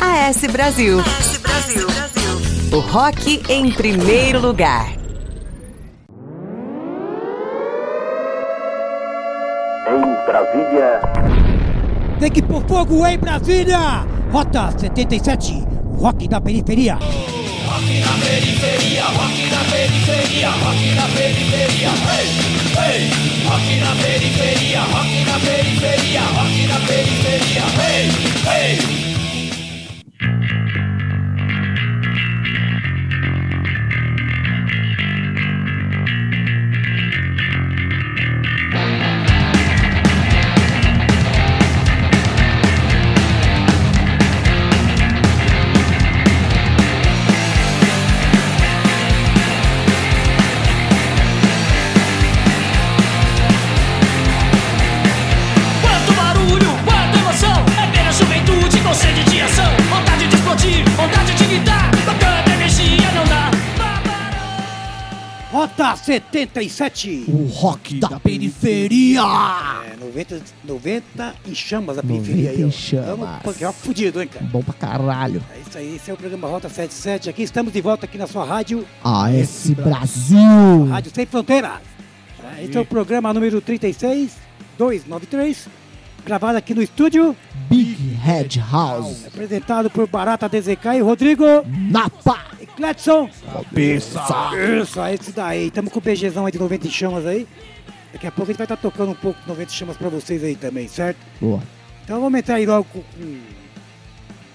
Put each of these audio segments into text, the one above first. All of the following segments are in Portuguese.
AS Brasil. AS Brasil. O rock em primeiro lugar. Em Brasília. Tem que pôr fogo em Brasília! Rota 77, rock da periferia. Rock na periferia, rock na periferia, rock na periferia, hey, hey. Rock na periferia, rock na periferia, rock na periferia, hey, hey. Rota 77. O rock da periferia. É, 90, 90 em chamas a periferia 90 aí, ó. em chamas. Tamo punk rock fudido, hein, cara? Bom pra caralho. É isso aí, esse é o programa Rota 77. Aqui estamos de volta aqui na sua rádio, AS Brasil. Rádio Sem Fronteiras. É, Esse é o programa número 36, 293, gravado aqui no estúdio, Big Head House. apresentado por Barata DZK e Rodrigo Napa. Cletson. Cabeça. Isso, é esse daí. Estamos com o BGzão aí de 90 em chamas aí. Daqui a pouco a gente vai estar tocando um pouco de 90 em chamas pra vocês aí também, certo? Boa. Então vamos entrar aí logo com,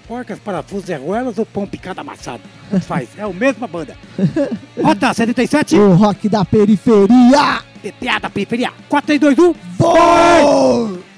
porcas, parafusos e arruelas ou pão picado amassado. Faz, é a mesma banda. Rota 77, O rock da periferia. PPA da periferia. 4, 3, 2, 1. Foi!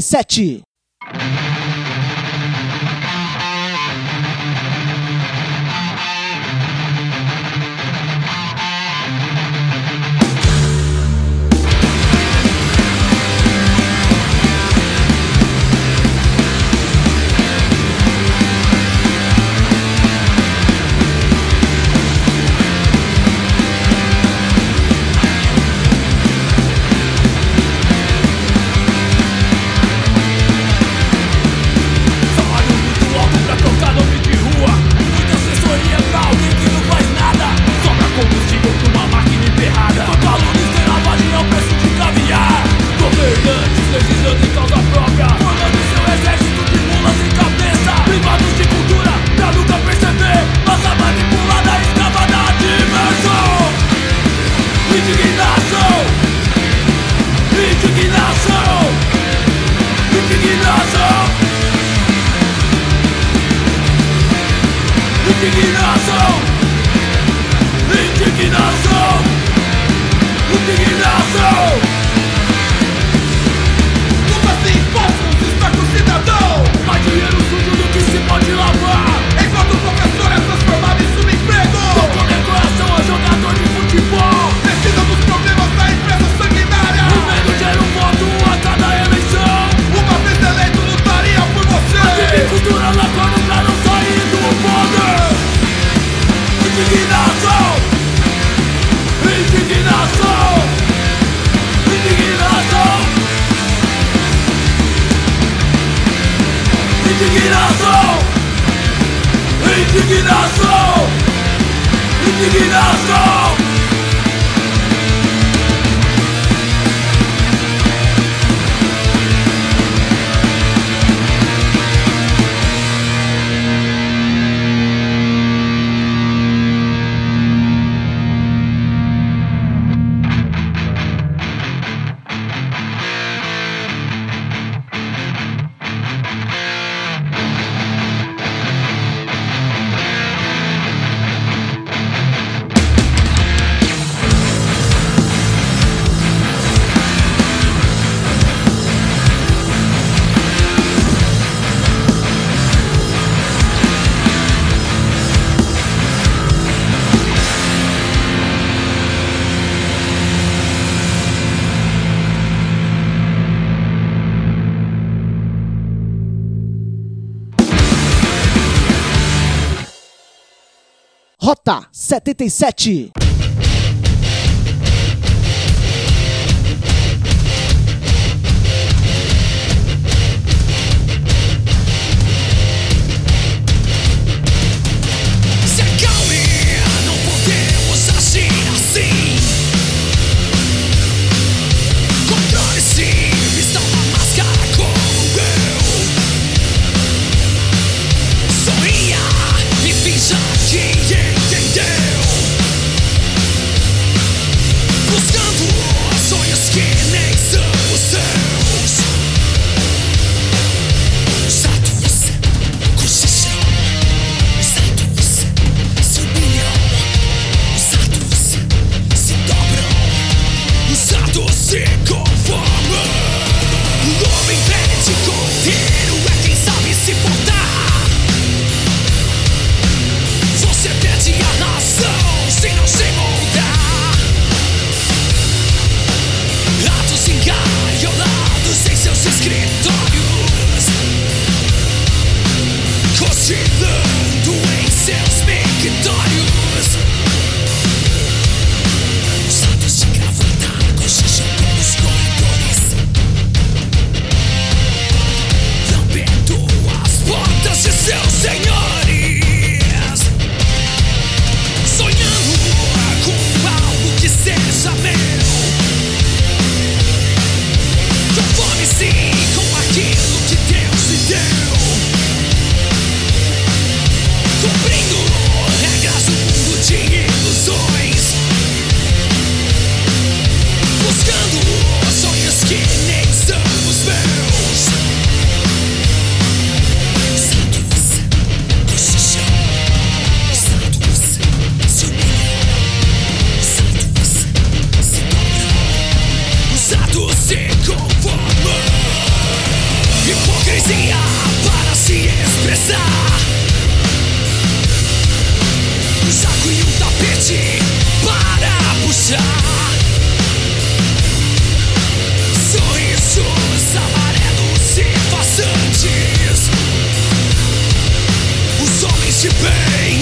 77. Rota 77. mesa Saco e um tapete para puxar Sorrisos amarelos e passantes. Os homens de bem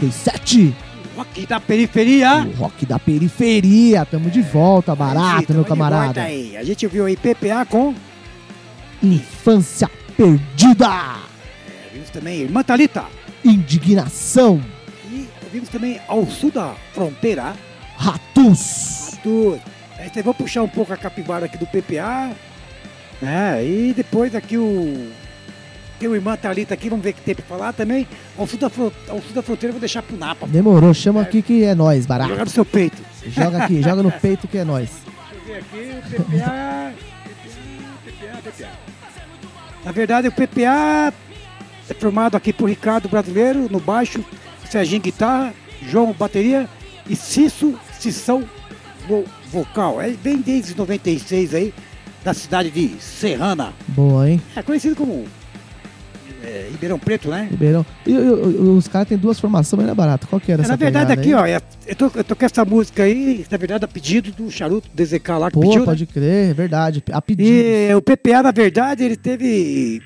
77. Rock da periferia. O rock da periferia. Tamo de volta, barato, meu camarada. aí. A gente viu aí PPA com. Infância perdida. é, vimos também Irmã Thalita. Indignação. E vimos também Ao Sul da Fronteira. Ratus. Tudo. Aí vocês vão puxar um pouco a capivara aqui do PPA. Né? E depois aqui o. Tem o Irmã Thalita aqui, vamos ver o que tem pra falar também. Ao sul da, ao sul da fronteira eu vou deixar pro Napa. Demorou, chama aqui que é nós, barato. Jogar no seu peito. Joga aqui, joga no peito que é nós. Deixa eu ver aqui, o PPA. PPA, PPA. Na verdade, o PPA é formado aqui por Ricardo Brasileiro no baixo, Serginho guitarra, João bateria e Cisso Cissão no vocal. É bem desde 96 aí, da cidade de Serrana. Boa, hein? É conhecido como é, Ribeirão Preto, né? Ribeirão. E, os caras têm duas formações, mas não é barato. Qual que era É, essa na verdade, aqui, aí? ó, é- eu tô, eu tô com essa música aí, na verdade, a pedido do Charuto DZK lá que Pô, pediu. né? pode crer, é verdade. A pedido. E o PPA, na verdade, ele teve.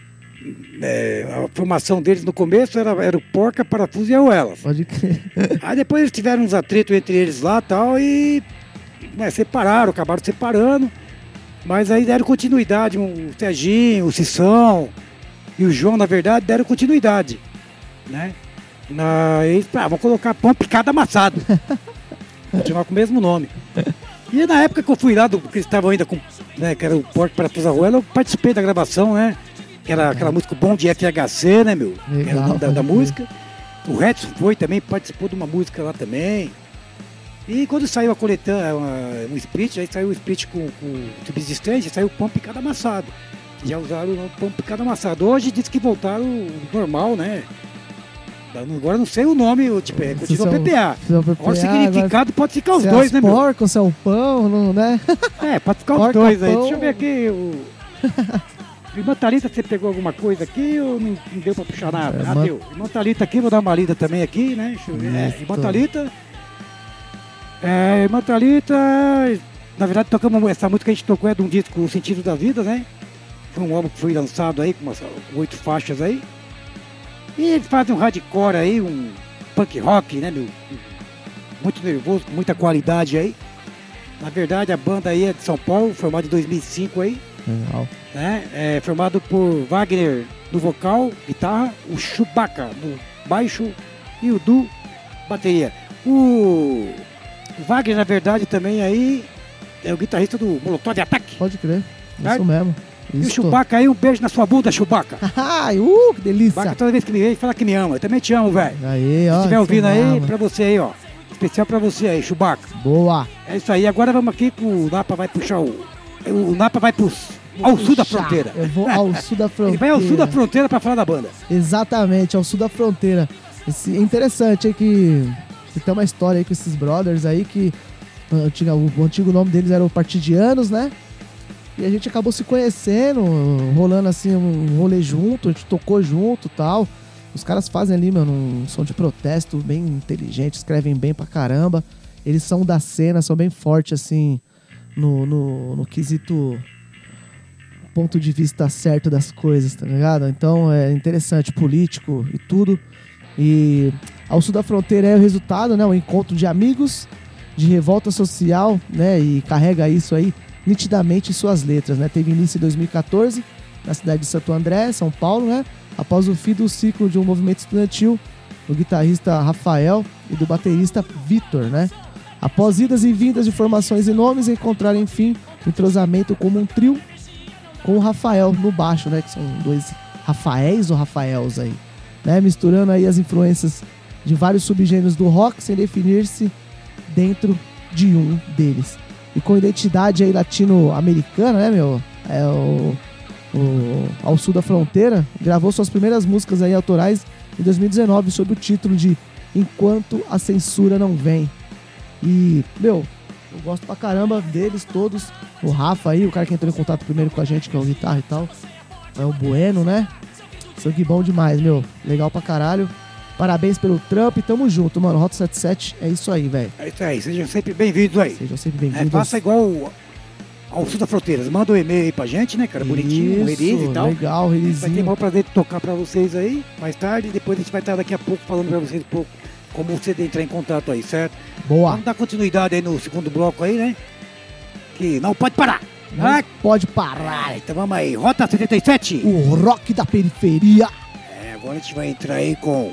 é, a formação deles no começo era, era o Porca, Parafuso e Auelas. Pode crer. Aí depois eles tiveram uns atritos entre eles lá e tal, e né, separaram, acabaram separando. Mas aí deram continuidade, o Serginho, o Cissão e o João, na verdade, deram continuidade. Né? Na, eles, ah, vamos colocar pão picado amassado. Continuar com o mesmo nome. E na época que eu fui lá, do, que eles estavam ainda com, né, que era o Porco para Tuzaruela, eu participei da gravação, né? Que era aquela música Bom de FHC, né, meu? Legal, era o nome da, da música. O Redson foi também, participou de uma música lá também. E quando saiu a coletânea, um split, aí saiu o split com, com subsistência, saiu o pão picado amassado. Já usaram o pão picado amassado. Hoje diz que voltaram o normal, né? Agora não sei o nome, tipo, é, continua são- PPA. são Agora PPA, o significado pode ficar os é dois, né, meu? porcos, se é o pão, não, né? É, pode ficar os Porca, dois aí. pão. Deixa eu ver aqui. O... Irmã Thalita, você pegou alguma coisa aqui ou não, não deu pra puxar nada? Ah, Irmã- deu. Irmã Thalita aqui, vou dar uma lida também aqui, né? Deixa eu ver. É. Irmã Thalita. É, Irmã Thalita. Na verdade, tocamos essa música que a gente tocou é de um disco O Sentido da Vida, né? Foi um álbum que foi lançado aí com umas oito faixas aí. E eles fazem um hardcore aí, um punk rock, né, meu? Muito nervoso, com muita qualidade aí. Na verdade, a banda aí é de São Paulo, formada em 2005 aí, Legal. né? É formado por Wagner no vocal, guitarra, o Chewbacca no baixo e o Du bateria. O Wagner, na verdade, também aí é o guitarrista do Molotov Ataque. Pode crer. Certo? Isso mesmo. E o. Chewbacca aí, um beijo na sua bunda, Chewbacca. Ai, uh, que delícia. Chewbacca toda vez que me vê, fala que me ama. Eu também te amo, velho. Aí, ó. Se estiver ouvindo aí, mesmo. pra você aí, ó. Especial pra você aí, Chewbacca. Boa. É isso aí. Agora vamos aqui com o Napa vai puxar o. O Napa vai pro, ao sul da Puxar. fronteira. Eu vou ao sul da fronteira. Ele vai ao sul da fronteira pra falar da banda. Exatamente, ao sul da fronteira. Esse- é interessante aí que, que tem uma história aí com esses brothers aí que a antiga- o, o antigo nome deles era o Partidianos, né? E a gente acabou se conhecendo, rolando assim um rolê junto, a gente tocou junto tal. Os caras fazem ali, mano, um som de protesto bem inteligente, escrevem bem pra caramba. Eles são da cena, são bem fortes, assim, no, no, no quesito ponto de vista certo das coisas, tá ligado? Então é interessante, político e tudo. E ao sul da fronteira é o resultado, né? Um encontro de amigos, de revolta social, né? E carrega isso aí nitidamente suas letras, né? Teve início em 2014 na cidade de Santo André, São Paulo, né? Após o fim do ciclo de um movimento estudantil, do guitarrista Rafael e do baterista Vitor, né? Após idas e vindas de formações e nomes, encontraram enfim o entrosamento como um trio com o Rafael no baixo, né? Que são dois Rafaéis ou Rafaels aí, né? Misturando aí as influências de vários subgêneros do rock sem definir-se dentro de um deles. E com identidade aí latino-americana, né, meu? É o, o Ao Sul da Fronteira, gravou suas primeiras músicas aí autorais em 2019 sob o título de Enquanto a Censura Não Vem. E, meu, eu gosto pra caramba deles todos. O Rafa aí, o cara que entrou em contato primeiro com a gente, que é o guitarra e tal. É o Bueno, né? Sangue bom demais, meu. Legal pra caralho. Parabéns pelo trampo e tamo junto, mano. Rota 77 é isso aí, velho. É isso aí. Sejam sempre bem-vindos aí. Sejam sempre bem-vindos. É, faça igual ao Sul da Fronteiras. Manda um e-mail aí pra gente, né, cara? Bonitinho, um release e tal. Legal, release. Vai ter o maior prazer de tocar pra vocês aí mais tarde. Depois a gente vai estar daqui a pouco falando pra vocês um pouco como você entrar em contato aí, certo? Boa. Vamos dar continuidade aí no segundo bloco aí, né? Que não pode parar. Não ah, pode parar. Ah, então vamos aí. Rota 77. O rock da periferia. É, agora a gente vai entrar aí com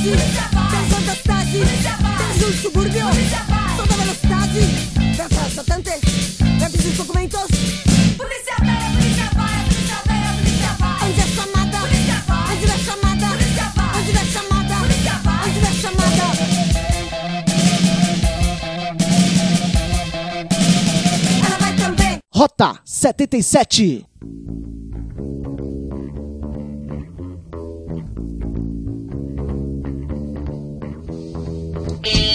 cidade, tens Anastasi, tens um subúrbio, toda velocidade, dança satante, antes dos documentos. Polícia vai, polícia vai, polícia vai, polícia vai. Onde é chamada? Polícia vai. Onde é chamada? Polícia vai. Onde é chamada? Polícia vai. Onde é chamada? Ela vai também. Rota 77. Okay.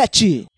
sete.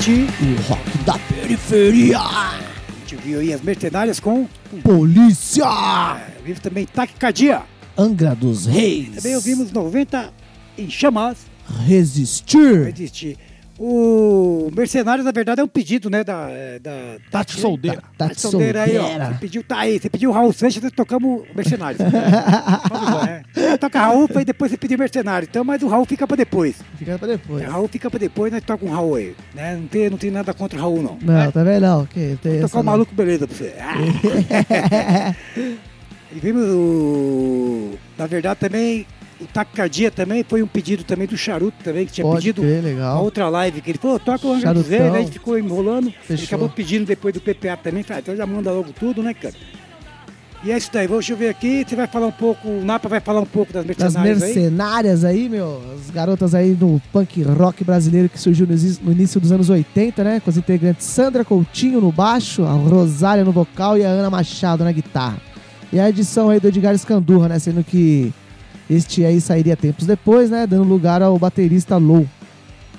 77. O rock da periferia. A gente viu aí as mercenárias com. Polícia. Vimos também Taquicardia. Angra dos Reis. Também ouvimos 90 em chamas. Resistir. existir. O Mercenários, na verdade, é um pedido, né? Da. é, da Tati Soldeira. Tati Soldeira aí, ó. Você pediu, tá aí. Você pediu o Raul Seixas, nós tocamos Mercenários. é. Toca Raul, e depois você pediu Mercenário. Então, mas o Raul fica pra depois. Fica pra depois. O Raul fica pra depois, nós toca um Raul aí. Né? Não, tem, não tem nada contra o Raul, não. Não, tá vendo? Não, que tem essa Tocar o não. maluco, beleza pra você. Ah. e vimos o. Na verdade, também. O Taquicardia também foi um pedido também do Charuto também, que tinha Pode pedido crer, uma legal. outra live que ele falou, toca o Angra. Reis, né? A gente ficou enrolando. Ele Fechou. acabou pedindo depois do PPA também. Falei, ah, então já manda logo tudo, né, cara? E é isso daí. Deixa eu ver aqui. Você vai falar um pouco. O Napa vai falar um pouco das Das mercenárias aí. mercenárias aí, meu, as garotas aí do punk rock brasileiro que surgiu no, início dos anos 80, né? Com as integrantes Sandra Coutinho no baixo, a Rosália no vocal e a Ana Machado na guitarra. E a edição aí do Edgar Escandurra, né? Sendo que este aí sairia tempos depois, né? Dando lugar ao baterista Low.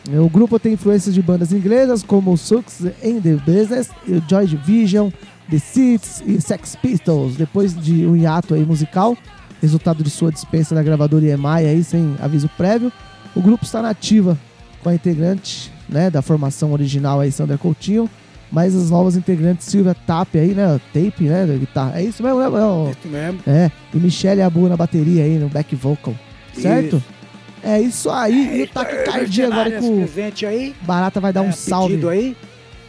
O grupo tem influências de bandas inglesas como Sucks and the Business, e Joy Division, The Seeds e Sex Pistols. Depois de um hiato aí musical, resultado de sua dispensa da gravadora EMI aí sem aviso prévio, o grupo está na ativa com a integrante né, da formação original aí, Sandra Coutinho, mas as novas integrantes Silvia Tape aí, né? Tape, né? Da guitarra. É isso mesmo, né? Não, Isso mesmo. é, e Michelle Abu na bateria aí, no back vocal. Certo? Isso. É isso aí. e o taquicardia agora com o presente aí. Barata vai dar um É, salve. pedido aí.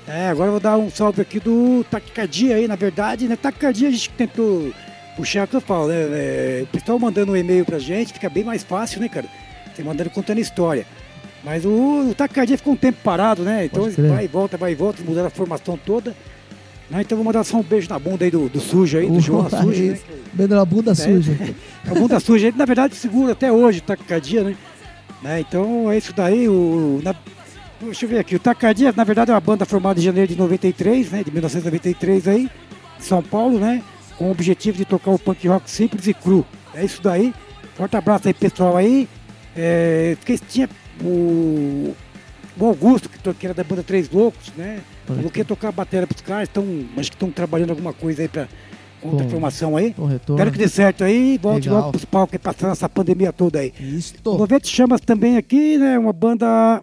É, agora eu vou dar um salve aqui do Taquicardia aí, na verdade, né? Taquicardia a gente tentou puxar o que eu falo, né? É, o pessoal mandando um e-mail pra gente, fica bem mais fácil, né, cara? Você mandando contando história. Mas o, o Taquicardia ficou um tempo parado, né? Então vai e volta, vai e volta, mudaram a formação toda. Né? Então vou mandar só um beijo na bunda aí do, do sujo aí, do João Ufa, Sujo, né? isso. Vendo a bunda suja. A bunda suja, ele na verdade segura até hoje o taquicardia, né? Né, Então é isso daí. O, na- deixa eu ver aqui. O Taquicardia, na verdade, é uma banda formada em janeiro de 93, né? De 1993 aí, de São Paulo, né? Com o objetivo de tocar o punk rock simples e cru. É isso daí. Forte abraço aí, pessoal aí. É, porque tinha o, o Augusto, que, que era da banda Três Loucos, né? Falou que ia tocar a bateria pros caras, então acho que estão trabalhando alguma coisa aí pra contra a formação aí. Espero que dê certo aí, volte Legal. logo pros palcos aí, passando essa pandemia toda aí. O Isto. 90 Chamas também aqui, né? Uma banda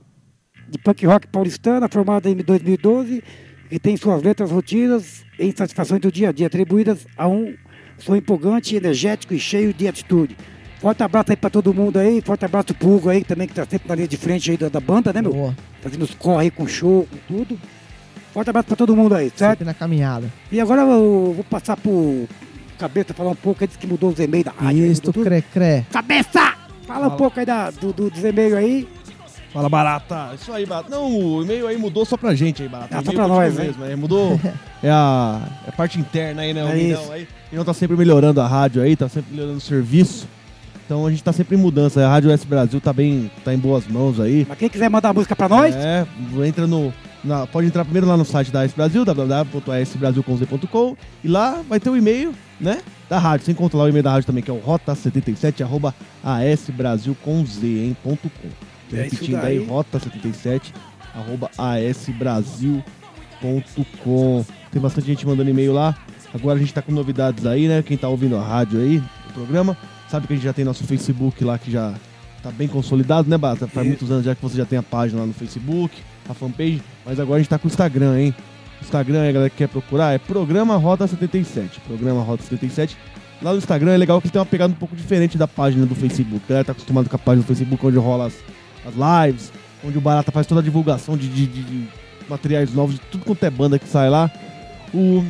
de punk rock paulistana, formada em 2012, que tem suas letras rotinas em satisfações do dia a dia, atribuídas a um som empolgante, energético e cheio de atitude. Forte abraço aí pra todo mundo aí, forte abraço pro Hugo aí também, que tá sempre na linha de frente aí da, da banda, né, meu? Boa. Fazendo os corre aí com show, com tudo. Forte abraço pra todo mundo aí, certo? Sempre na caminhada. E agora eu vou passar pro Cabeça falar um pouco, ele disse que mudou os e-mails da rádio. aí, tudo. cre-cre. Cabeça! Fala um pouco aí da, do, do, dos e-mails aí. Fala, Barata. Isso aí, Barata. Não, o e-mail aí mudou só pra gente aí, Barata. Ah, só pra nós, né? mesmo. É, mudou. é, a, é a parte interna aí, né? O É Minão isso. aí. O Minão tá sempre melhorando a rádio aí, tá sempre melhorando o serviço. Então a gente tá sempre em mudança. A Rádio S Brasil tá bem, tá em boas mãos aí. Mas quem quiser mandar música pra nós, É, entra no. na- pode entrar primeiro lá no site da AS Brasil, www.asbrasilconz.com e lá vai ter o e-mail, né? Da rádio. Você encontra lá o e-mail da rádio também, que é o rota77 arroba asbrasilconz.com. É Repetindo aí, rota77 arroba asbrasil.com. Tem bastante gente mandando e-mail lá. Agora a gente tá com novidades aí, né? Quem tá ouvindo a rádio aí, o programa, sabe que a gente já tem nosso Facebook lá que já tá bem consolidado, né, Bata? Faz Isso. muitos anos já que você já tem a página lá no Facebook, a fanpage, mas agora a gente tá com o Instagram, hein? Instagram, aí, a galera que quer procurar, é Programa Rota 77. Programa Rota 77. Lá no Instagram é legal que tem uma pegada um pouco diferente da página do Facebook. A galera tá acostumado com a página do Facebook, onde rola as, as lives, onde o Barata faz toda a divulgação de, de- de- materiais novos, de tudo quanto é banda que sai lá. O,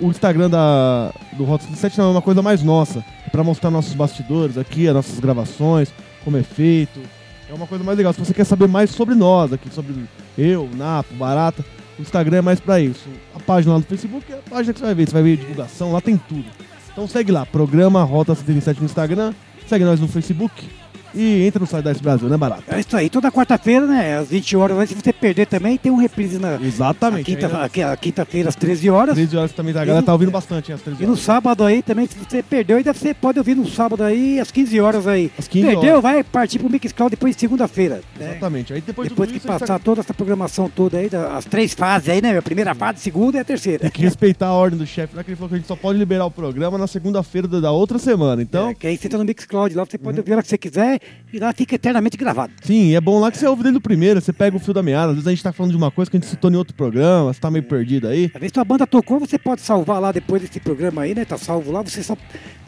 o Instagram da, do Rota 77 não é uma coisa mais nossa. É pra mostrar nossos bastidores aqui, as nossas gravações, como é feito. É uma coisa mais legal. Se você quer saber mais sobre nós aqui, sobre eu, Napo, Barata, o Instagram é mais pra isso. A página lá no Facebook é a página que você vai ver. Você vai ver divulgação, lá tem tudo. Então segue lá, programa Rota 77 no Instagram, segue nós no Facebook, E entra no site da S Brasil, né, barato? É isso aí, toda quarta-feira, né? Às 20 horas, se você perder também, tem um reprise na Exatamente. a quinta- Ainda- aqui- a quinta-feira às 13 horas. 13 horas também, tá? a galera tá ouvindo bastante, hein, às 13 E no horas. sábado aí também, se você perdeu, ainda você pode ouvir no sábado aí, às 15 horas aí. Às 15 perdeu, horas. vai partir pro Mixcloud depois de segunda-feira. né? Exatamente. Aí depois, de Depois que isso, passar toda essa programação toda aí, as três fases aí, né? A primeira fase, a segunda e a terceira. Tem que respeitar a ordem do chefe, né? Que ele falou que a gente só pode liberar o programa na segunda-feira da, outra semana. Então, É, que aí você tá no Mixcloud lá, você pode ouvir a hora que você quiser e lá fica eternamente gravado. sim, é bom lá que você ouve desde o primeiro, você pega o fio da meada. Às vezes a gente tá falando de uma coisa que a gente citou em outro programa, você tá meio perdido aí. Às vezes sua banda tocou, você pode salvar lá depois desse programa aí, né? Tá salvo lá, você só.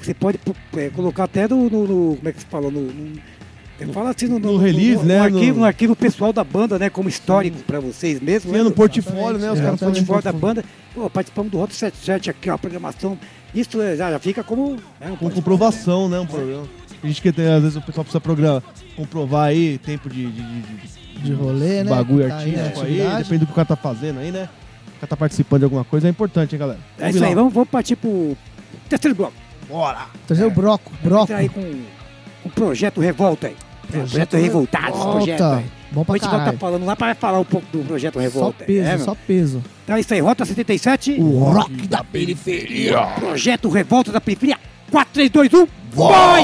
Você pode é, colocar até no, no- no- Como é que se fala? No. no fala assim no, No release, né, No arquivo, no- no arquivo pessoal da banda, né? Como histórico pra vocês mesmos. Sim, né? no portfólio, né? Os É, caras no portfólio da banda. Pô, participamos do Rota 77 aqui, ó, a programação. Isso é, já, já fica como. né, um com comprovação, né? Um programa. A gente que tem, às vezes o pessoal precisa programa, comprovar aí tempo de, de, de- de- De rolê, né? bagulho Tá aí, artístico aí, atividade. depende do que o cara tá fazendo aí, né? O cara tá participando de alguma coisa, é importante, hein, galera? É isso aí, vamos, vamos partir pro terceiro bloco. Bora! Trazer o broco, broco. Aí com um projeto Revolta aí. Projeto projeto Volta. aí. Bom pra a gente volta caralho. falando lá para falar um pouco do projeto Só Revolta. peso, é, só peso. Então é isso aí, Rota 77. O rock da periferia. Projeto Revolta da Periferia. 4, 3, 2, 1. Vai!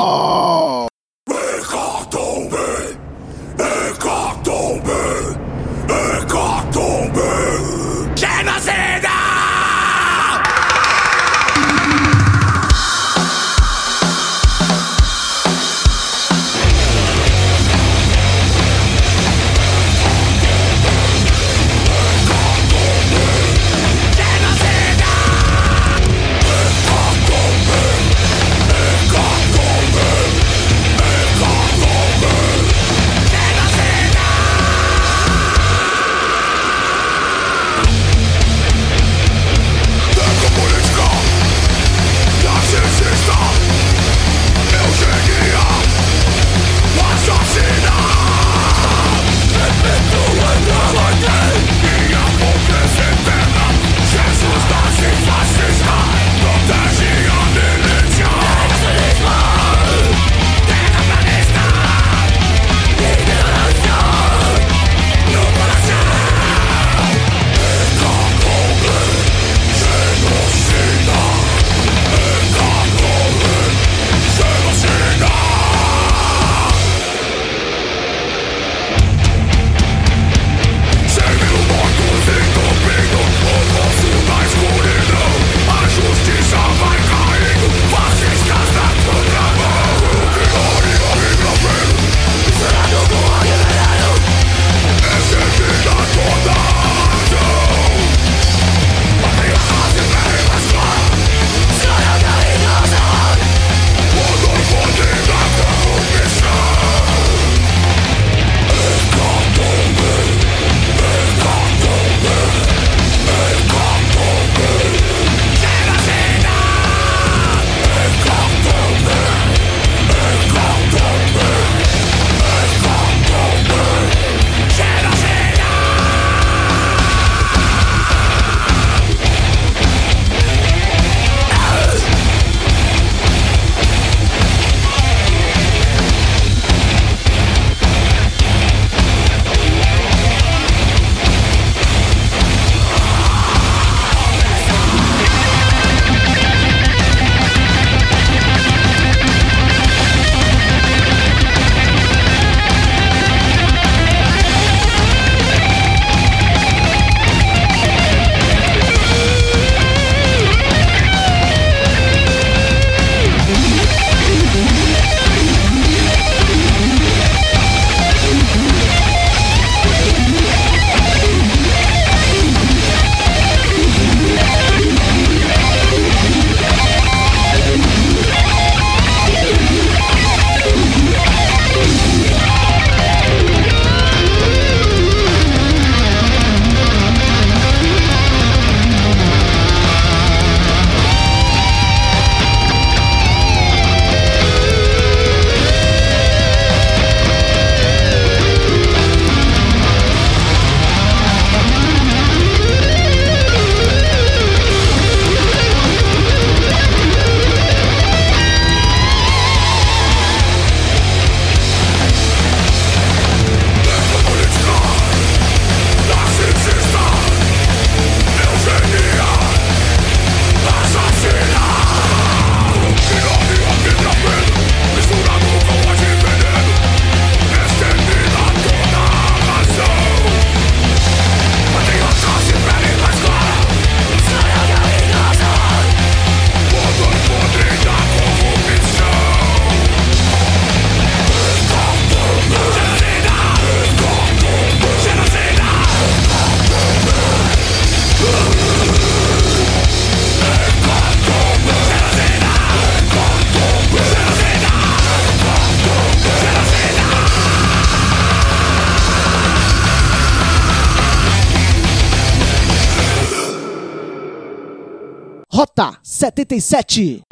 77.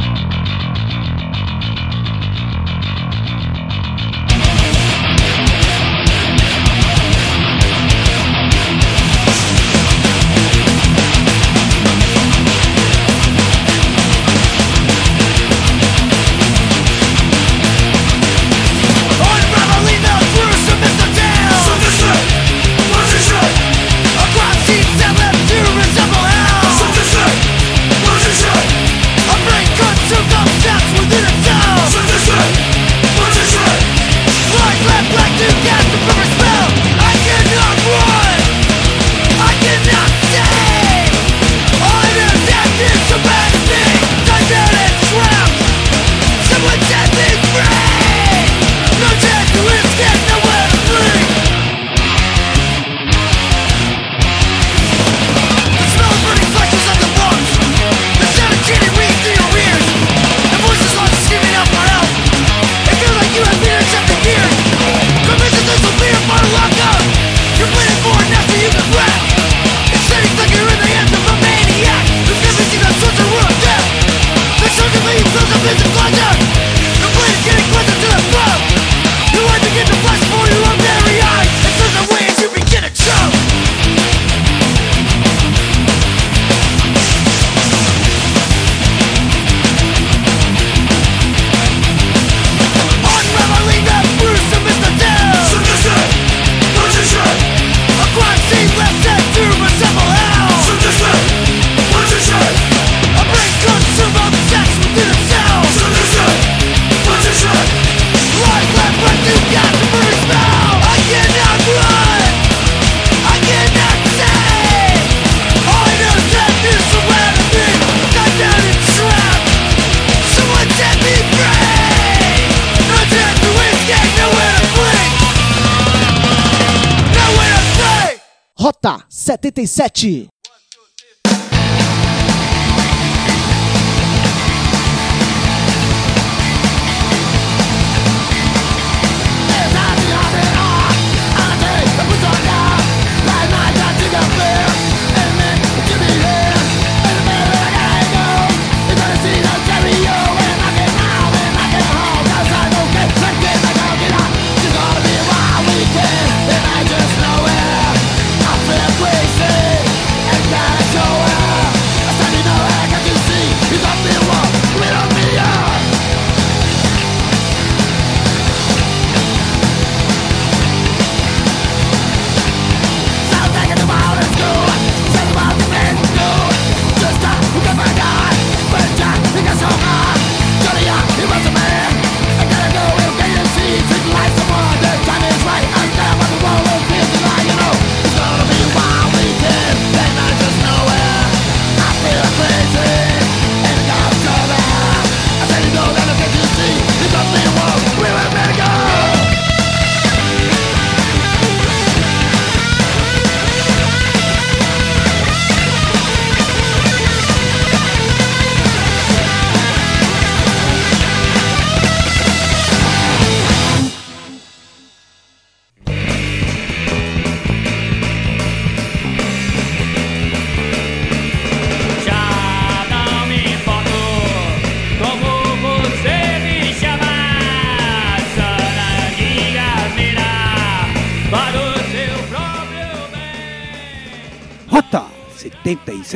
Rota 77.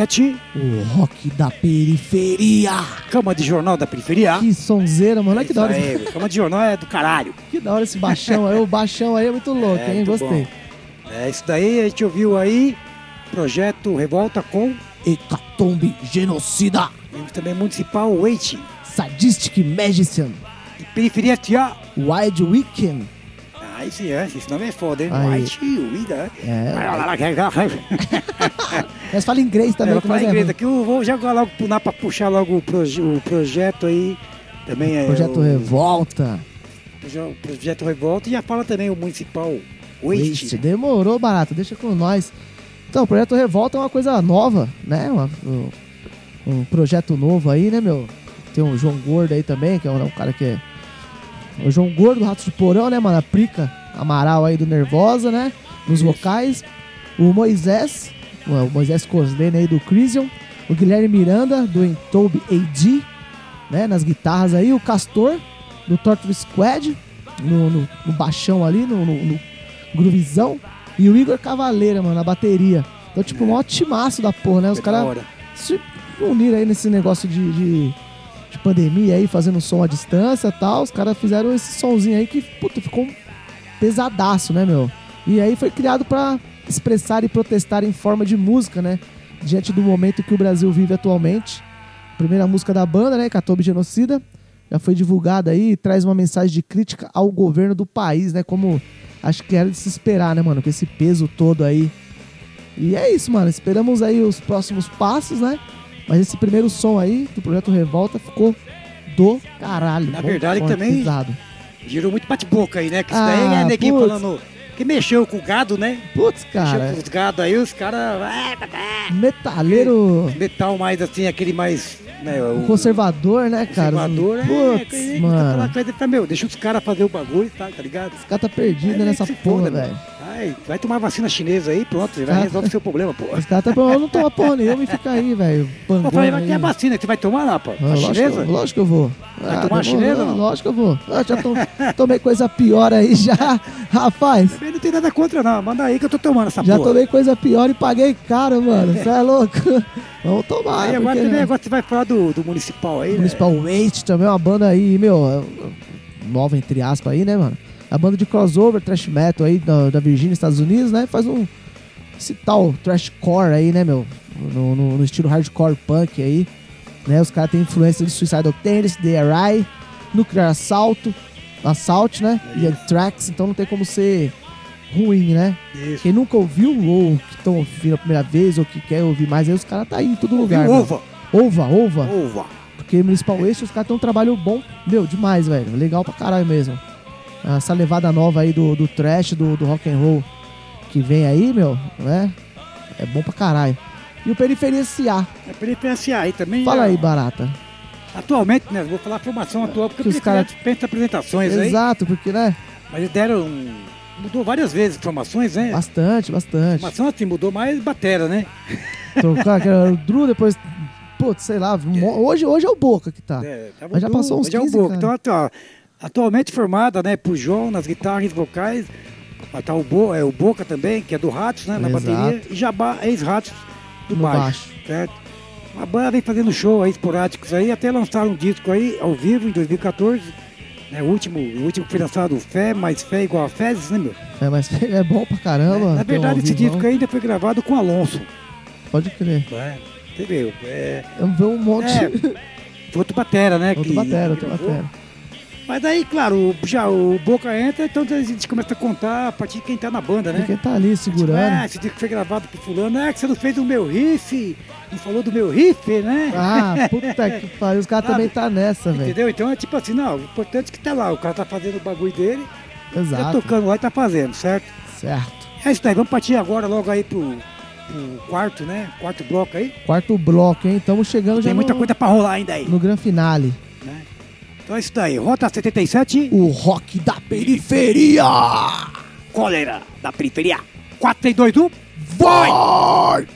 77, O rock da periferia. Cama de Jornal da Periferia. Que sonzeira, mano. Olha que da hora. Aí, Cama de Jornal é do caralho. Que da hora esse baixão aí. O baixão aí é muito louco, É, hein? muito Gostei. bom. É, isso daí a gente ouviu aí, projeto Revolta com Hecatombe Genocida. e também Municipal Waiting. Sadistic Magician. E Periferia Tia. Wild Weekend. Ah, esse, é, esse nome é foda, hein? Aí. White Wida. É. É, Mas fala inglês também. é inglês ruim. aqui, eu vou jogar logo pro- pra puxar logo o, proje- o projeto aí. Também é Projeto o, Revolta. proje- Projeto Revolta e já fala também o Municipal Waste. Waste. Demorou, barato. Deixa com nós. Então, o Projeto Revolta é uma coisa nova, né? Uma- um, projeto novo aí, né, meu? Tem o João Gordo aí também, que é um, um cara que é... O João Gordo, Ratos de Porão, né, mano? A Prica Amaral aí do Nervosa, né? Nos vocais. O Moisés, o Moisés Coslene aí do Crisium. O Guilherme Miranda, do Entobe AD, né? Nas guitarras aí. O Castor, do Torture Squad, no, no, no baixão ali, no, no, no groovizão. E o Igor Cavaleira, mano, na bateria. Então, tipo, um timaço da porra, né? Os Da caras se uniram aí nesse negócio de, de, de pandemia aí, fazendo som à distância e tal. Os caras fizeram esse somzinho aí que, puta, ficou um pesadaço, né, meu? E aí foi criado pra expressar e protestar em forma de música, né? Diante do momento que o Brasil vive atualmente. Primeira música da banda, né? Catobe Genocida. Já foi divulgada aí e traz uma mensagem de crítica ao governo do país, né? Como acho que era de se esperar, né, mano? Com esse peso todo aí. E é isso, mano. Esperamos aí os próximos passos, né? Mas esse primeiro som aí do Projeto Revolta ficou do caralho. Na verdade que também- pesado. Gerou muito bate-boca aí, né? Que isso Ah, daí é neguinho putz. falando. Que mexeu com o gado, né? Putz, Mexeu cara. com os gados aí, os caras. Metaleiro Metal mais assim, aquele mais. Né, o conservador, né, cara? conservador, é, Putz, que mano. coisa pra, meu, deixa os caras fazer o bagulho, tá, tá ligado? Esse cara tá perdido Aí nessa porra, velho. Vai, vai tomar vacina chinesa aí, pronto, você vai Cara. resolver seu problema, pô. Esse cara tá falando, não toma porra nenhuma e fica aí, velho. Eu falei, que é a vacina você vai tomar lá, pô? Ah, A lógico, chinesa? lógico que eu vou. Vai Ah, tomar a chinesa, não? Lógico que eu vou. Ah, já tom- tomei coisa pior aí já, rapaz. Também não tem nada contra, não. Manda aí que eu tô tomando essa Já porra. tomei coisa pior e paguei caro, mano. Você é louco? Vamos tomar. Aí agora porque, também, né? agora você vai falar do, do municipal aí, né? Municipal Waste também é uma banda aí, meu, nova entre aspas aí, né, mano? A banda de crossover, thrash metal aí da, da Virgínia, Estados Unidos, né? Faz um esse tal thrashcore aí, né, meu? No, no- no estilo hardcore punk aí, né? Os caras têm influência de Suicidal Tendency, DRI, Nuclear Assault, Assault, né? E Anthrax, então não tem como ser ruim, né? Isso. Quem nunca ouviu, ou que estão ouvindo a primeira vez, ou que quer ouvir mais, aí os caras tá aí em todo lugar. Ova? Ova, ova. Ova. Porque Municipal Waste, os caras têm um trabalho bom, meu, demais, velho. Legal pra caralho mesmo. Essa levada nova aí do, do trash, do, do rock and roll que vem aí, meu, né? É bom pra caralho. E o Periferia SA. É periferenciar aí também. Fala é, aí, Barata. Atualmente, né? Vou falar a formação atual, porque Que os os cara- caras pensam apresentações aí. Exato, porque, né? Mas eles deram. Mudou várias vezes formações, né? Bastante, bastante. Formação assim, mudou mais batera, né? Trocar, que era o Drew, depois. Putz, sei lá. mo- Hoje, hoje é o Boca que tá. É, tava Mas já passou uns já é 15, pouco. cara. Então, ó, atualmente formada, né, por João nas guitarras vocais. Tá o, Bo, é, o Boca também, que é do Ratos, né, na Exato. bateria. E Jabá, ex-Ratos do No baixo, baixo. certo? A banda vem fazendo show aí esporádicos aí, até lançaram um disco aí, ao vivo, em 2014. Né, o, último, o último foi lançado, Fé, mais Fé igual a Fezes, né, meu? É, mas é bom pra caramba. na ter um verdade, esse disco ainda foi gravado com Alonso. Pode crer. É, você viu? É, Eu vi um monte. é, outro batera, né? outro que- batera, outro batera. Mas aí, claro, o- já o Boca entra, então a gente começa a contar a partir de quem tá na banda, né? Quem tá ali segurando. Ah, esse disco foi gravado por fulano, ah, que você não fez o meu riff, não falou do meu riff, né? Ah, puta que pariu. Os caras também tá nessa, velho. Entendeu? Então é tipo assim, não, o importante é que tá lá, o cara tá fazendo o bagulho dele, tá Exato. tocando lá e tá fazendo, certo? Certo. É isso daí, vamos partir agora logo aí pro, pro quarto, né? Quarto bloco aí. Quarto bloco, hein? Estamos chegando já Tem muita no, coisa pra rolar ainda aí. no gran finale. Né? Então é isso daí, Rota 77, O rock da periferia. Cólera da Periferia. 4, 3, 2, 1, Vai! Nós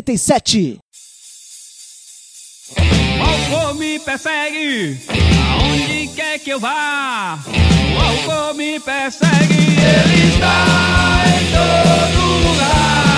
77. O álcool me persegue, aonde quer que eu vá. O álcool me persegue, ele está em todo lugar.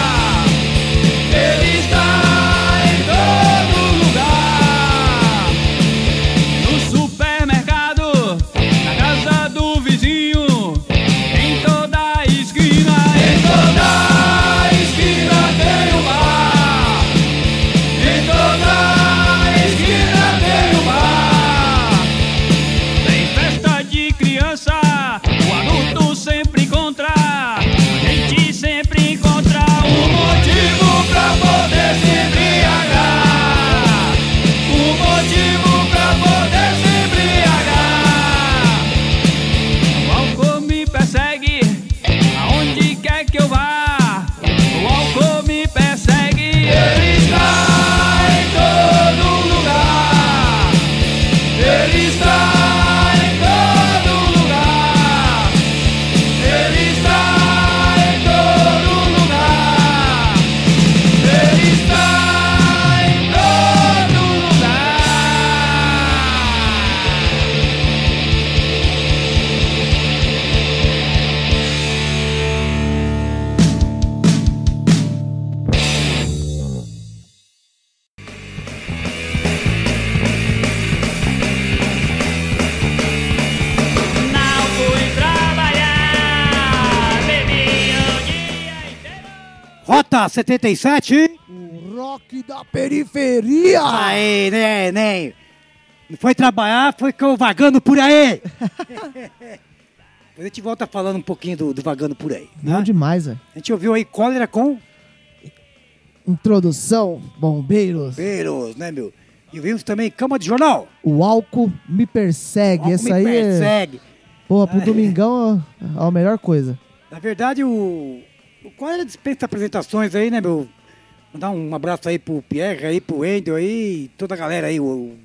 77. O rock da periferia. Aí, né, né? Não foi trabalhar, foi vagando por aí. A gente volta falando um pouquinho do, do vagando por aí. né? Bom demais, velho. A gente ouviu aí cólera com Introdução, bombeiros. Beiros, né, meu? E ouvimos também cama de jornal. O álcool me persegue. Álcool Essa me aí é. persegue. Porra, pro Ah, é. domingão é a melhor coisa. Na verdade, o, o cólera dispensa apresentações aí, né, meu? Mandar um abraço aí pro Pierre, aí, pro Wendel aí, toda a galera aí, o, o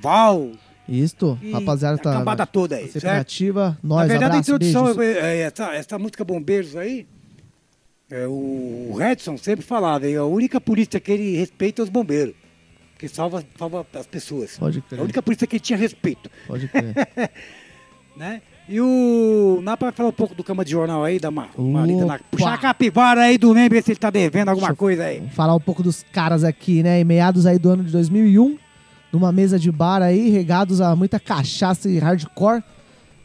Val. Isto, e rapaziada, tá. cambada toda aí, sempre certo? ativa. Na Nós, verdade, abraço, a introdução, é, é, essa, essa música Bombeiros aí, é, o Redson sempre falava, a única polícia que ele respeita é os bombeiros, que salva, salva as pessoas. Pode crer. a única polícia que ele tinha respeito, Pode crer. né? E o Napa vai falar um pouco do cama de jornal aí, dar uma, uma lida na... Puxar a capivara aí do membro, ver se ele tá devendo alguma coisa aí. Vamos falar um pouco dos caras aqui, né? Em meados aí do ano de 2001, numa mesa de bar aí, regados a muita cachaça e hardcore,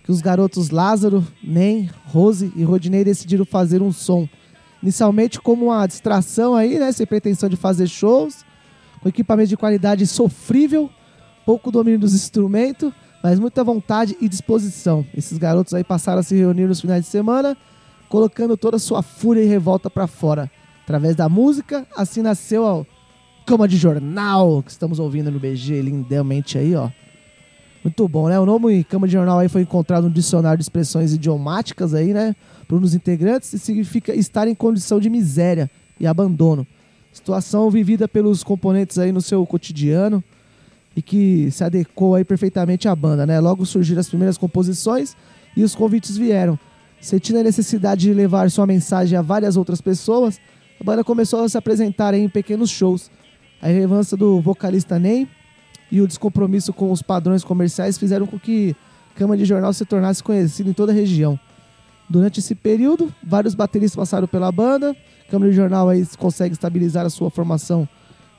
que os garotos Lázaro, Nem, Rose e Rodinei decidiram fazer um som. Inicialmente como uma distração aí, né? Sem pretensão de fazer shows, com equipamento de qualidade sofrível, pouco domínio dos instrumentos, mas muita vontade e disposição. Esses garotos aí passaram a se reunir nos finais de semana, colocando toda a sua fúria e revolta pra fora. Através da música, assim nasceu ó, Cama de Jornal, que estamos ouvindo no BG lindamente aí, ó. Muito bom, né? O nome Cama de Jornal aí foi encontrado no dicionário de expressões idiomáticas aí, né? Um dos integrantes e significa estar em condição de miséria e abandono. Situação vivida pelos componentes aí no seu cotidiano e que se adequou aí perfeitamente à banda, né? Logo surgiram as primeiras composições e os convites vieram. Sentindo a necessidade de levar sua mensagem a várias outras pessoas, a banda começou a se apresentar em pequenos shows. A relevância do vocalista Ney e o descompromisso com os padrões comerciais fizeram com que Cama de Jornal se tornasse conhecido em toda a região. Durante esse período, vários bateristas passaram pela banda. Câmara de Jornal aí consegue estabilizar a sua formação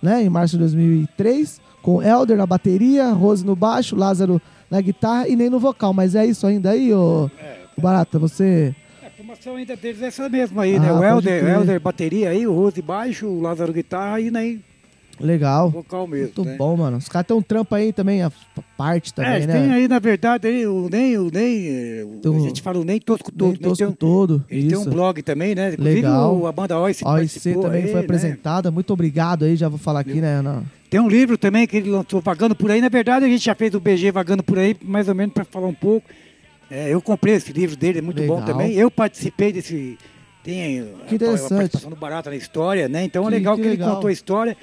né, em março de 2003, com Elder na bateria, Rose no baixo, Lázaro na guitarra e nem no vocal. Mas é isso ainda aí, ô Barata? Você. A formação ainda deles é essa mesma aí, né? Ah, O pode Helder, crer. Helder bateria aí, o Rose baixo, o Lázaro guitarra e nem Legal. vocal mesmo. Muito né? bom, mano. Os caras têm um trampo aí também, a parte É, também, eles né? tem aí, na verdade, aí, o Nem, o Nem, o- Tem a gente fala o Nem Tosco Nem Todo. né? tosco tem um- todo. Ele tem isso. um blog também, né? Inclusive Legal. o- a banda OIC OIC também aí, foi né? apresentada. Muito obrigado aí, já vou falar aqui, né, Ana? Tem um livro também que ele lançou, Vagando Por Aí. Na verdade, a gente já fez o BG Vagando Por Aí, mais ou menos para falar um pouco. É, eu comprei esse livro dele, é muito bom Legal. também. Eu participei desse... Tem a- Que a, interessante. participação do Barata na história, né? Então é Que- legal que que, ele legal. contou a história.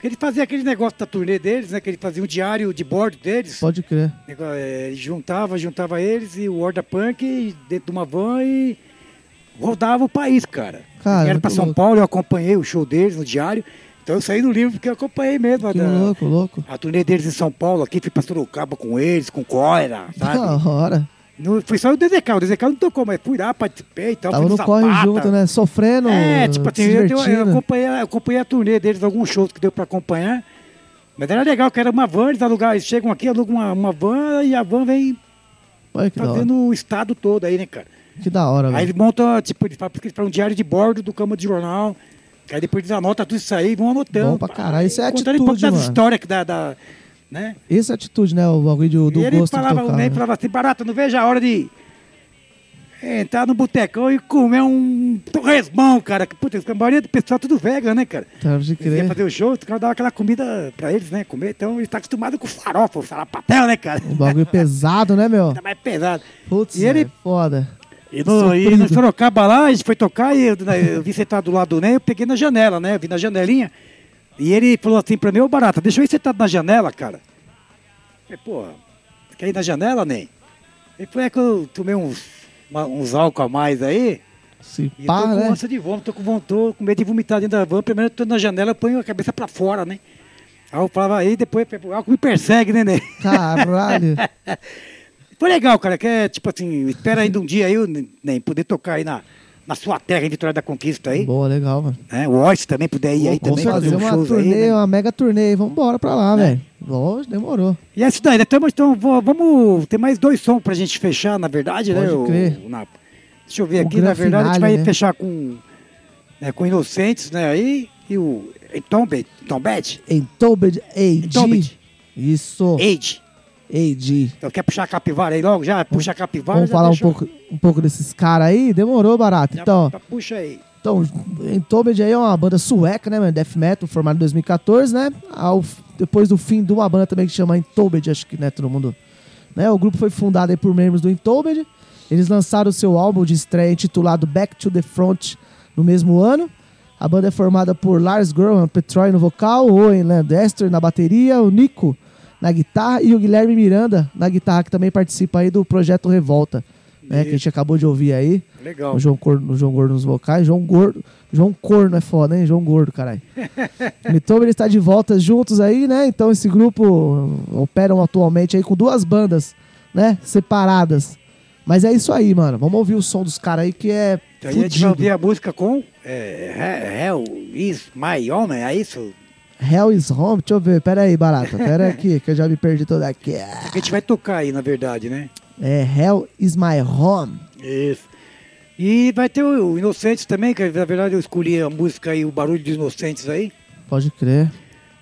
Que ele fazia aquele negócio da turnê deles, né? Que ele fazia um diário de bordo deles. Pode crer. É, juntava, juntava eles e o Horda Punk dentro de uma van e rodava o país, cara. Cara, Era muito São louco. Paulo, eu acompanhei o show deles no diário. Então eu saí do livro porque eu acompanhei mesmo. a Que da- louco, louco. A turnê deles em São Paulo, aqui fui pra Sorocaba com eles, com Coira, sabe? Da hora. Não, foi só o DZK, o DZK não tocou, mas fui lá, participei e tal. Tava no corre Zapata. junto, né? Sofrendo, É, tipo assim, eu, eu- acompanhei, eu acompanhei a turnê deles, alguns shows que deu pra acompanhar. Mas era legal, que era uma van, eles alugam, eles chegam aqui, alugam uma, uma van e a van vem Olha fazendo o estado todo aí, né, cara? Que da hora, Aí velho. eles montam, tipo, eles fazem para um diário de bordo do cama de jornal. Aí depois eles anotam tudo isso aí vão anotando. Bom pra caralho. Isso é Contando um pouco atitude, das mano. histórias que dá, da, né? Essa é a atitude, né? O bagulho do, do e ele gosto falava, tocar. né? falava assim, barata, não vejo a hora de entrar no botecão e comer um torresmão, cara. Que, puta, a maioria do pessoal é tudo vegan, né, cara? Tá, de Eles crer. fazer o show, os caras davam aquela comida pra eles, né, comer. Então eles estão acostumados com farofa, o papel, né, cara? Um bagulho pesado, né, meu? Tá mais pesado. Putz, E ele- é foda. E no, e no Sorocaba lá, a gente foi tocar e eu, né, eu vi sentado do lado do Ney, eu peguei na janela, né? Eu vi na janelinha. E ele falou assim pra mim, ô Barata, deixa eu ir sentado na janela, cara. Eu falei, porra, quer ir na janela, Ney? Ele falou, é que eu tomei uns, uma- uns álcool a mais aí. Se E eu pá, tô com né? ânsia de vômito, tô com vontade, tô com medo de vomitar dentro da van. Primeiro eu tô na janela, eu ponho a cabeça pra fora, né? Aí eu falava, aí depois o álcool me persegue, né, Ney? Caralho. Foi legal, cara, que é tipo assim, espera ainda um dia aí, nem poder tocar aí na, na sua terra, em Vitória da Conquista aí. Boa, legal, mano. Né? O Oz também puder ir aí Vamos também, fazer fazer um uma turnê, aí. né? uma mega turnê aí. Vambora pra lá, velho. Lógico, demorou. E é isso daí, né? Tamo- então vamos ter mais dois sons pra gente fechar, na verdade, né? Pode o- crer. o Napa? Deixa eu ver O aqui, na verdade, a gente finale, vai né? fechar com, né, com Inocentes, né? Aí, e o Entombed, Entombed, Entombed AG. Entombed, Isso. Age. AG. Então quer puxar a capivara aí logo? Já puxa a capivara. Vamos falar um pouco, um pouco desses caras aí? Demorou, barato. já Então, Puxa aí. Então, Entombed aí é uma banda sueca, né, mano? Death Metal, formada em 2014, né? Ao, depois do fim de uma banda também que chama Entombed, acho que, né, todo mundo... Né? O grupo foi fundado aí por membros do Entombed. Eles lançaram o seu álbum de estreia intitulado Back to the Front no mesmo ano. A banda é formada por Lars Grohan, Petroy no vocal, Owen Landester na bateria, o Nico na guitarra e o Guilherme Miranda na guitarra, que também participa aí do projeto Revolta, né? Que a gente acabou de ouvir aí. Legal. O João, Corno, o João Gordo nos vocais. João Gordo. João Corno é foda, hein? João Gordo, caralho. Mitober está de volta juntos aí, né? Então esse grupo operam atualmente aí com duas bandas, né? Separadas. Mas é isso aí, mano. Vamos ouvir o som dos caras aí que é. Então, a gente vai ouvir a música com é, Hell is My Homem, é isso? Hell is Home. Deixa eu ver. Pera aí, barata. Pera aqui, que eu já me perdi toda aqui. Que a gente vai tocar aí, na verdade, né? É Hell is My Home. Isso. E vai ter o, Inocentes também, que na verdade eu escolhi a música aí, o barulho dos Inocentes aí. Pode crer.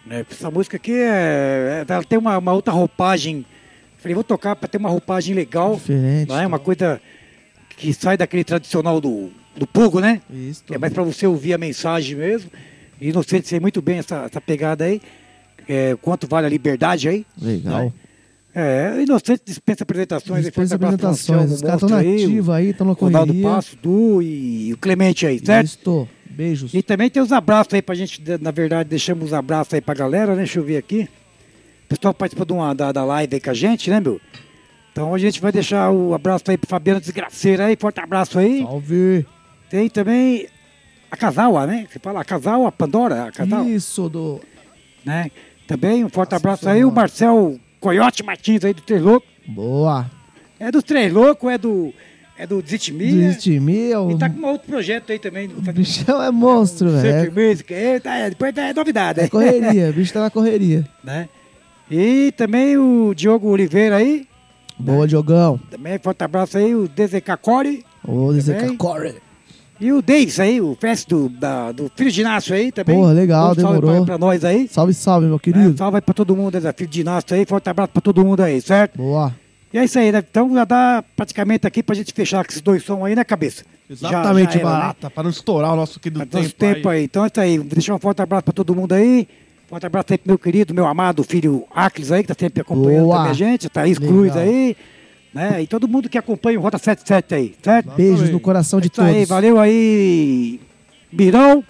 Né? Essa música aqui é, é- ela tem uma, uma outra roupagem. Falei, vou tocar para ter uma roupagem legal. Diferente. Não é uma coisa que sai daquele tradicional do, do pogo, né? Isso. É mais para você ouvir a mensagem mesmo. E Inocentes sei muito bem essa, essa pegada aí. É, quanto vale a liberdade aí. Legal. É, Inocente dispensa apresentações. aí, Dispensa apresentações. Os caras estão o nativos aí, estão na Ronaldo correria. Passo, Du e o Clemente aí, certo? Isto. Beijos. E também tem os abraços aí pra gente, na verdade, deixamos os abraços aí pra galera, né? Deixa eu ver aqui. O pessoal participou de uma, da, da live aí com a gente, né, meu? Então a gente vai deixar o abraço aí pro Fabiano Desgraceira aí, forte abraço aí. Salve. Tem também a Casawa, né? Você fala a Casawa, a Pandora, a Casawa, Isso, do. né? Também um forte Nossa abraço aí, o Marcel Coyote Martins aí do Três Loucos. Boa. É dos Três Loucos, é do, é do Desitmi, né? Desiste meu. E tá com um outro projeto aí também. O bichão é monstro, velho. Sempre Music, é, tá, é, depois é novidade, É, é né? correria, o bicho tá na correria. né? E também o Diogo Oliveira aí, Boa, Diogão. também forte abraço aí, o DZK Core Ô, dizer Também. E o Davis aí, o fest do, da, do Filho de Inácio aí também. Porra, legal, Um salve demorou. Pra, pra nós aí. Salve, salve, meu Né? querido. Salve aí pra todo mundo aí Filho de Inácio aí, forte abraço pra todo mundo aí, certo? Boa. E é isso aí, né? Então já dá praticamente aqui pra gente fechar com esses dois sons aí na cabeça. Já- Exatamente, já era, né? barata. Para não estourar o nosso querido Mas Nosso tempo. tempo aí. Então é isso aí. Vou deixar um forte abraço pra todo mundo aí. Forte abraço aí pro meu querido, meu amado filho Acles aí, que tá sempre acompanhando Boa. também a gente. Thaís Legal. Cruz aí. Né? E todo mundo que acompanha o Rota 77 aí, certo? Beijos no coração de É isso aí, todos. valeu aí, Birão,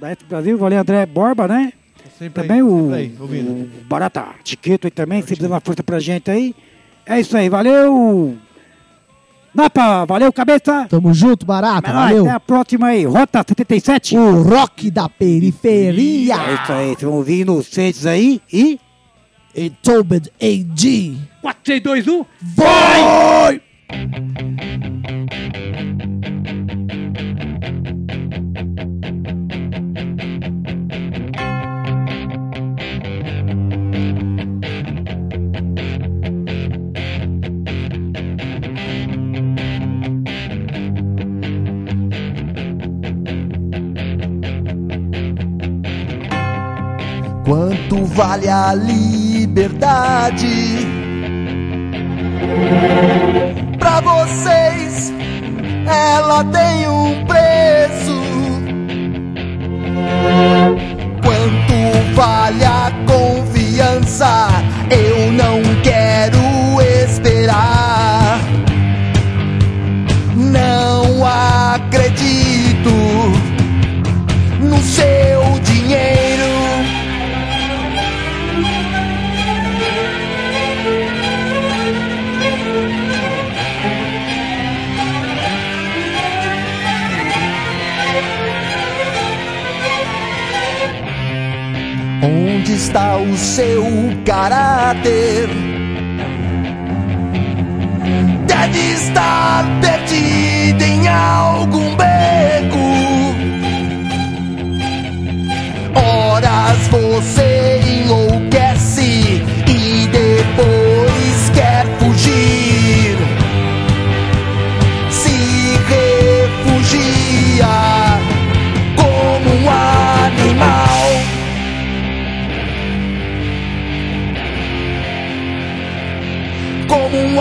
da Expo Brasil, valeu André Borba, né? Sempre Também aí, o, aí, o Barata Tiqueto aí também, sempre dando uma força pra gente aí. É isso aí, valeu! Napa, valeu, cabeça. Tamo junto, barata, nóis, valeu. Até a próxima aí, Rota 77. O rock da periferia. É isso aí, vocês vão ouvir Inocentes aí e... E Tobed AG. 4, 3, 2, 1... Vai! Quanto vale a liberdade? Pra vocês, ela tem um preço. Quanto vale a confiança? Eu caráter? Deve estar perdido em algum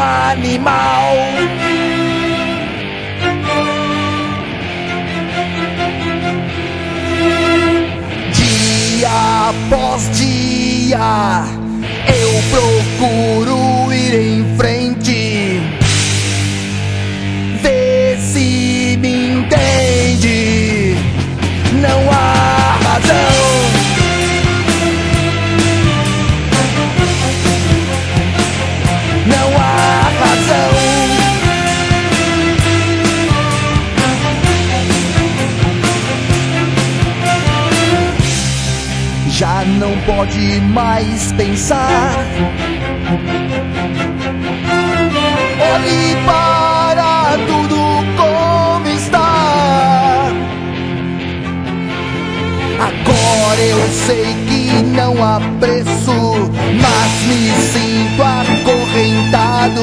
animal. Dia após dia, eu procuro pode mais pensar. Olhe para tudo como está. Agora eu sei que não há preço, mas me sinto acorrentado.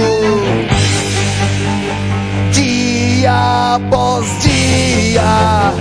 Dia após dia,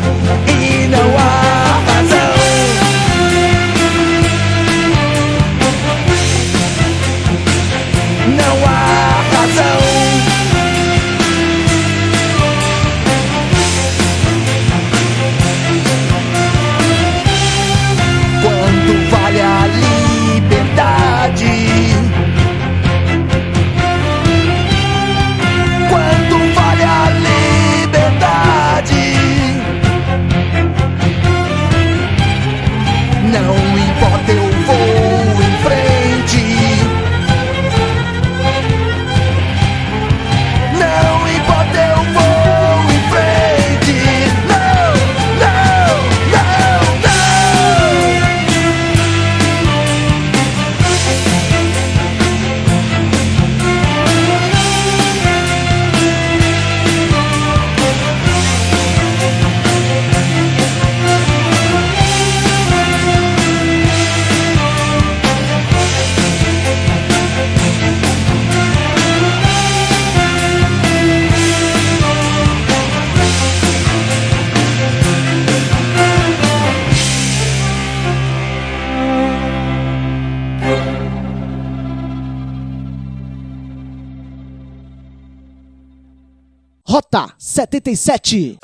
77.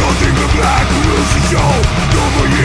nothing but black rules Don't believe.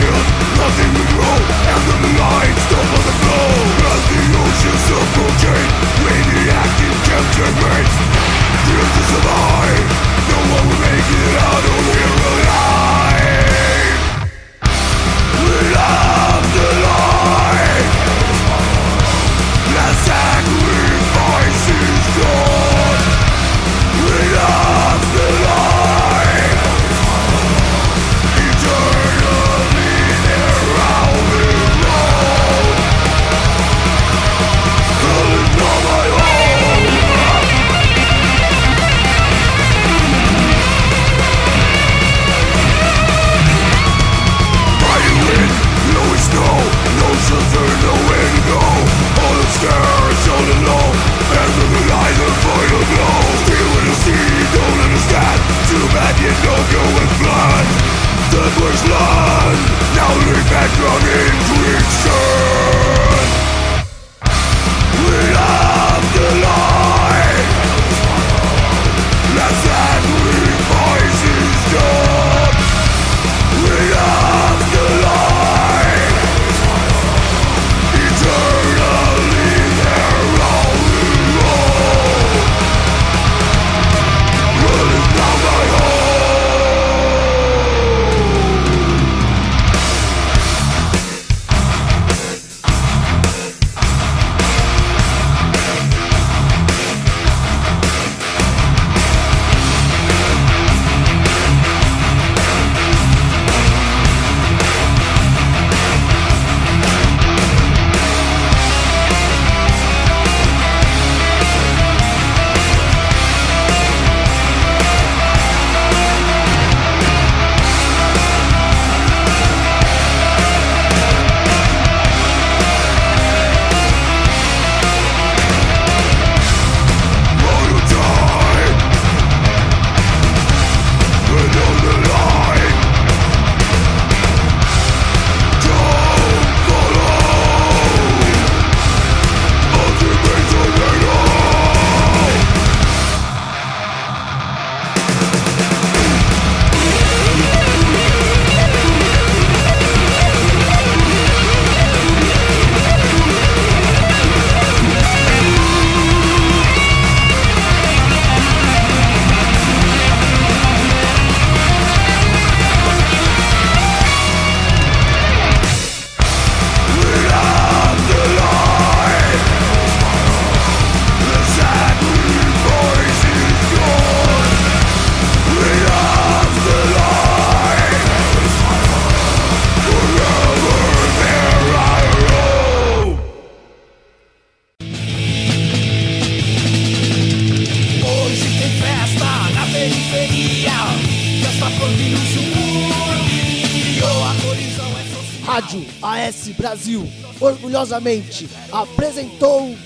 Orgulhosamente apresentou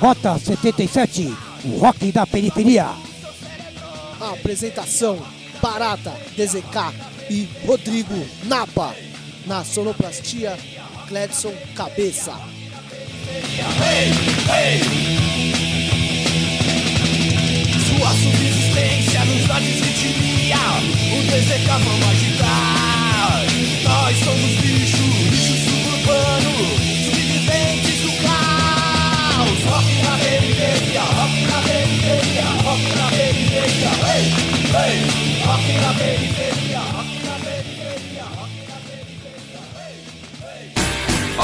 Rota 77, o rock da periferia. a apresentação Barata, DZK e Rodrigo Napa. Na sonoplastia, Cledson Cabeça. Sua subsistência nos dá desritmia O DZK vamos agitar Nós somos bicho,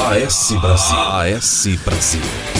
AS Brasil. AS Brasil.